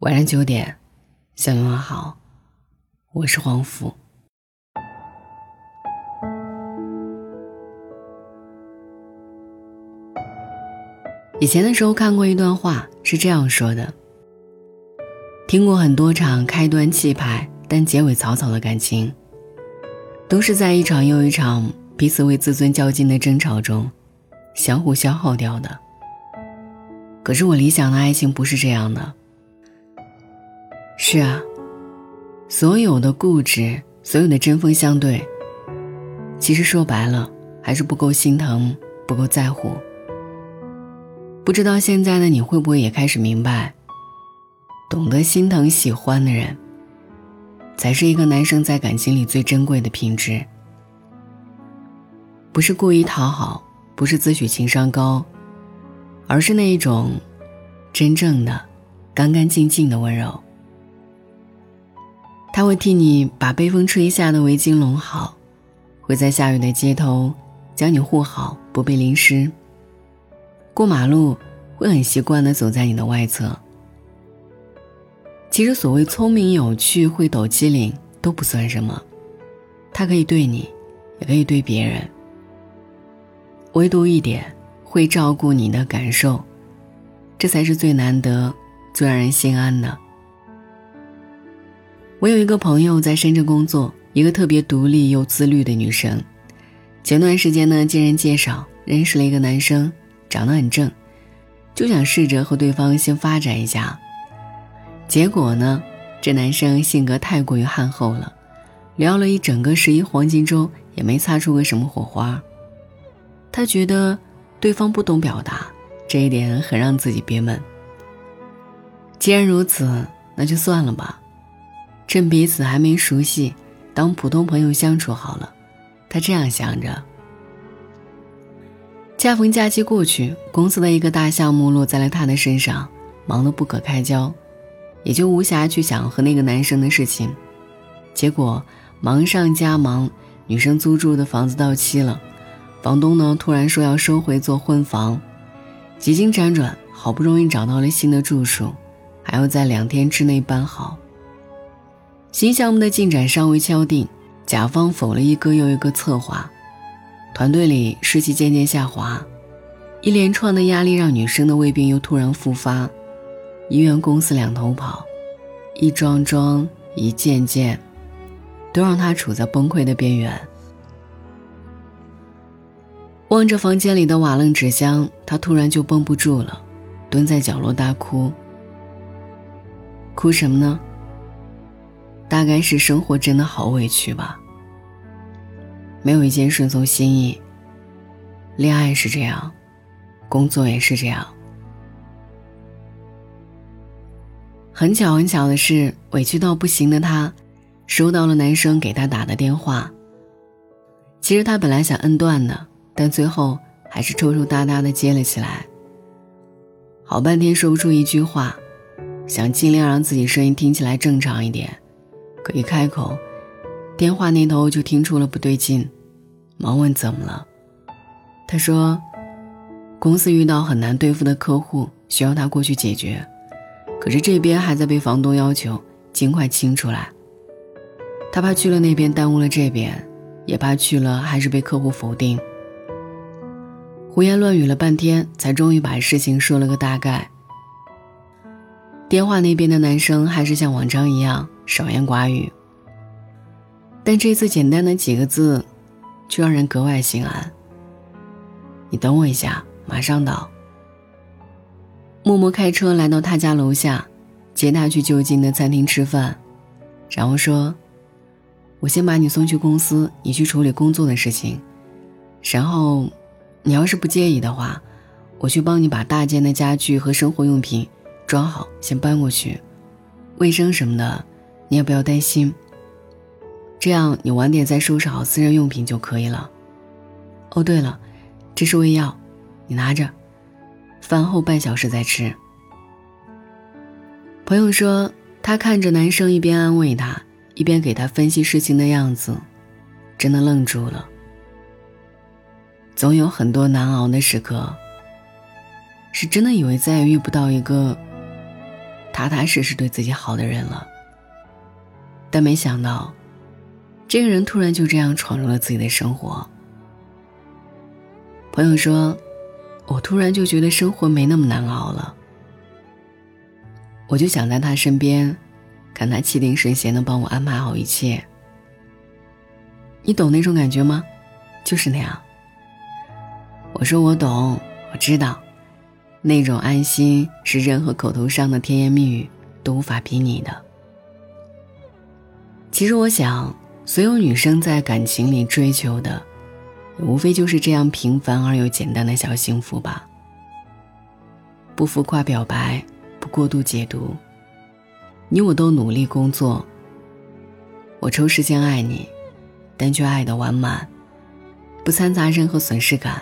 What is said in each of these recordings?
晚上九点，向你问好，我是黄甫。以前的时候看过一段话，是这样说的：听过很多场开端气派但结尾草草的感情，都是在一场又一场彼此为自尊较劲的争吵中，相互消耗掉的。可是我理想的爱情不是这样的。是啊，所有的固执，所有的针锋相对，其实说白了还是不够心疼，不够在乎。不知道现在的你会不会也开始明白，懂得心疼、喜欢的人，才是一个男生在感情里最珍贵的品质。不是故意讨好，不是自诩情商高，而是那一种真正的、干干净净的温柔。他会替你把被风吹下的围巾拢好，会在下雨的街头将你护好，不被淋湿。过马路会很习惯的走在你的外侧。其实所谓聪明、有趣、会抖机灵都不算什么，他可以对你，也可以对别人。唯独一点，会照顾你的感受，这才是最难得、最让人心安的。我有一个朋友在深圳工作，一个特别独立又自律的女生。前段时间呢，经人介绍认识了一个男生，长得很正，就想试着和对方先发展一下。结果呢，这男生性格太过于憨厚了，聊了一整个十一黄金周也没擦出个什么火花。他觉得对方不懂表达，这一点很让自己憋闷。既然如此，那就算了吧。趁彼此还没熟悉，当普通朋友相处好了。他这样想着。恰逢假期过去，公司的一个大项目落在了他的身上，忙得不可开交，也就无暇去想和那个男生的事情。结果忙上加忙，女生租住的房子到期了，房东呢突然说要收回做婚房，几经辗转，好不容易找到了新的住处，还要在两天之内搬好。新项目的进展尚未敲定，甲方否了一个又一个策划，团队里士气渐渐下滑，一连串的压力让女生的胃病又突然复发，医院公司两头跑，一桩桩一件件，都让她处在崩溃的边缘。望着房间里的瓦楞纸箱，她突然就绷不住了，蹲在角落大哭。哭什么呢？大概是生活真的好委屈吧，没有一件顺从心意。恋爱是这样，工作也是这样。很巧很巧的是，委屈到不行的她，收到了男生给她打的电话。其实他本来想摁断的，但最后还是抽抽搭搭的接了起来。好半天说不出一句话，想尽量让自己声音听起来正常一点。可一开口，电话那头就听出了不对劲，忙问怎么了。他说，公司遇到很难对付的客户，需要他过去解决，可是这边还在被房东要求尽快清出来。他怕去了那边耽误了这边，也怕去了还是被客户否定。胡言乱语了半天，才终于把事情说了个大概。电话那边的男生还是像往常一样。少言寡语，但这次简单的几个字，却让人格外心安。你等我一下，马上到。默默开车来到他家楼下，接他去就近的餐厅吃饭，然后说：“我先把你送去公司，你去处理工作的事情。然后，你要是不介意的话，我去帮你把大件的家具和生活用品装好，先搬过去，卫生什么的。”你也不要担心。这样，你晚点再收拾好私人用品就可以了。哦，对了，这是胃药，你拿着，饭后半小时再吃。朋友说，他看着男生一边安慰他，一边给他分析事情的样子，真的愣住了。总有很多难熬的时刻，是真的以为再也遇不到一个。踏踏实实对自己好的人了。但没想到，这个人突然就这样闯入了自己的生活。朋友说：“我突然就觉得生活没那么难熬了。”我就想在他身边，看他气定神闲的帮我安排好一切。你懂那种感觉吗？就是那样。我说我懂，我知道，那种安心是任何口头上的甜言蜜语都无法比拟的。其实我想，所有女生在感情里追求的，无非就是这样平凡而又简单的小幸福吧。不浮夸表白，不过度解读，你我都努力工作。我抽时间爱你。但却爱的完满，不掺杂任何损失感。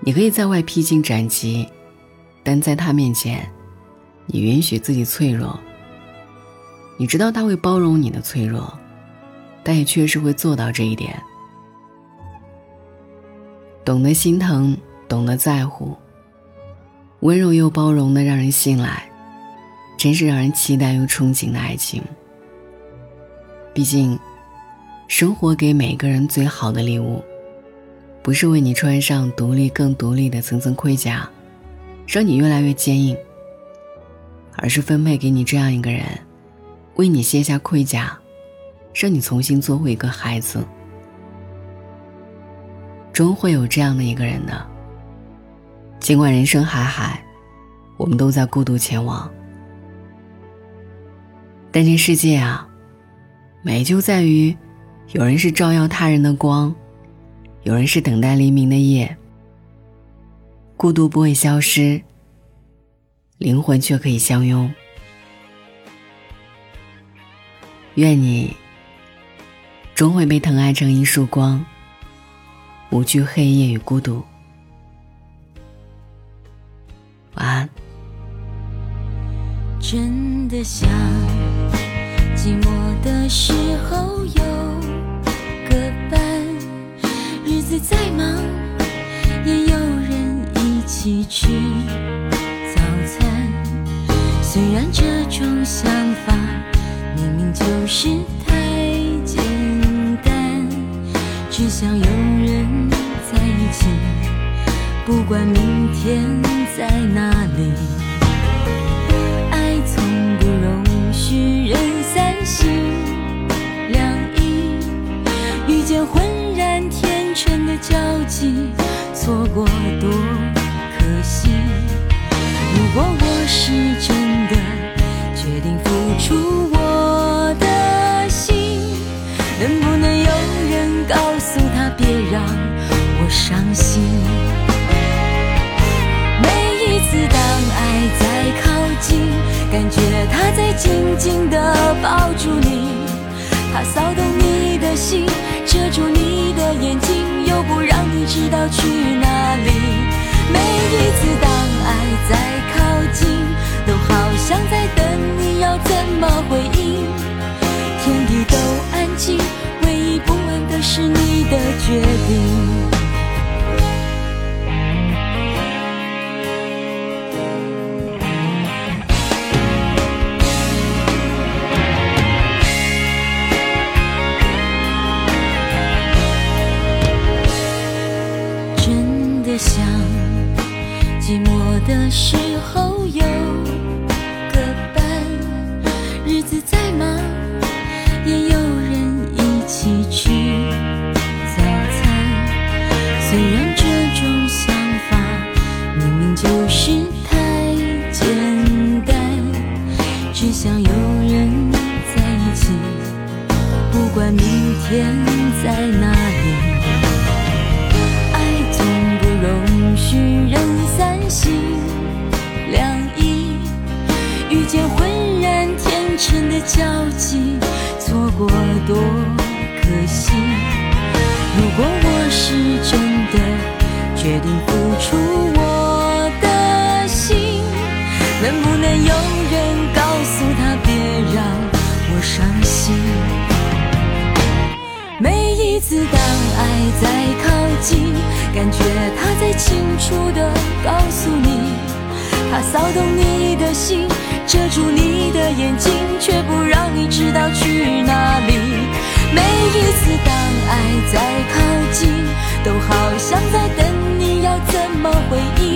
你可以在外披荆斩棘，但在他面前，你允许自己脆弱。你知道他会包容你的脆弱，但也确实会做到这一点。懂得心疼，懂得在乎，温柔又包容的让人信赖，真是让人期待又憧憬的爱情。毕竟。生活给每个人最好的礼物，不是为你穿上独立、更独立的层层盔甲，让你越来越坚硬，而是分配给你这样一个人，为你卸下盔甲，让你重新做回一个孩子。终会有这样的一个人的。尽管人生海海，我们都在孤独前往，但这世界啊，美就在于。有人是照耀他人的光，有人是等待黎明的夜。孤独不会消失，灵魂却可以相拥。愿你终会被疼爱成一束光，无惧黑夜与孤独。晚安。真的想寂寞的时候有个伴。日子再忙，也有人一起吃早餐。虽然这种想法明明就是太简单，只想有人在一起，不管明天在哪里。爱从不容许人三心两意，遇见浑然天。成的交集，错过多可惜。如果我是感觉他在紧紧地抱住你，他骚动你的心，遮住你的眼睛。又不让你知道去哪里。每一次当爱在靠近，都好像在等你要怎么回应。天地都安静，唯一不安的是你的决定。子在吗？能不能有人告诉他别让我伤心？每一次当爱在靠近，感觉他在清楚地告诉你。他骚动你的心，遮住你的眼睛，却不让你知道去哪里。每一次当爱在靠近，都好像在等你要怎么回应。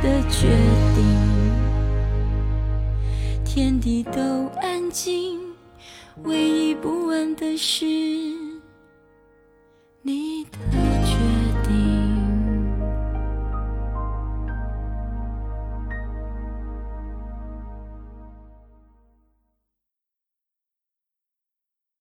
的决定。天地都安静，唯一不安的是你的。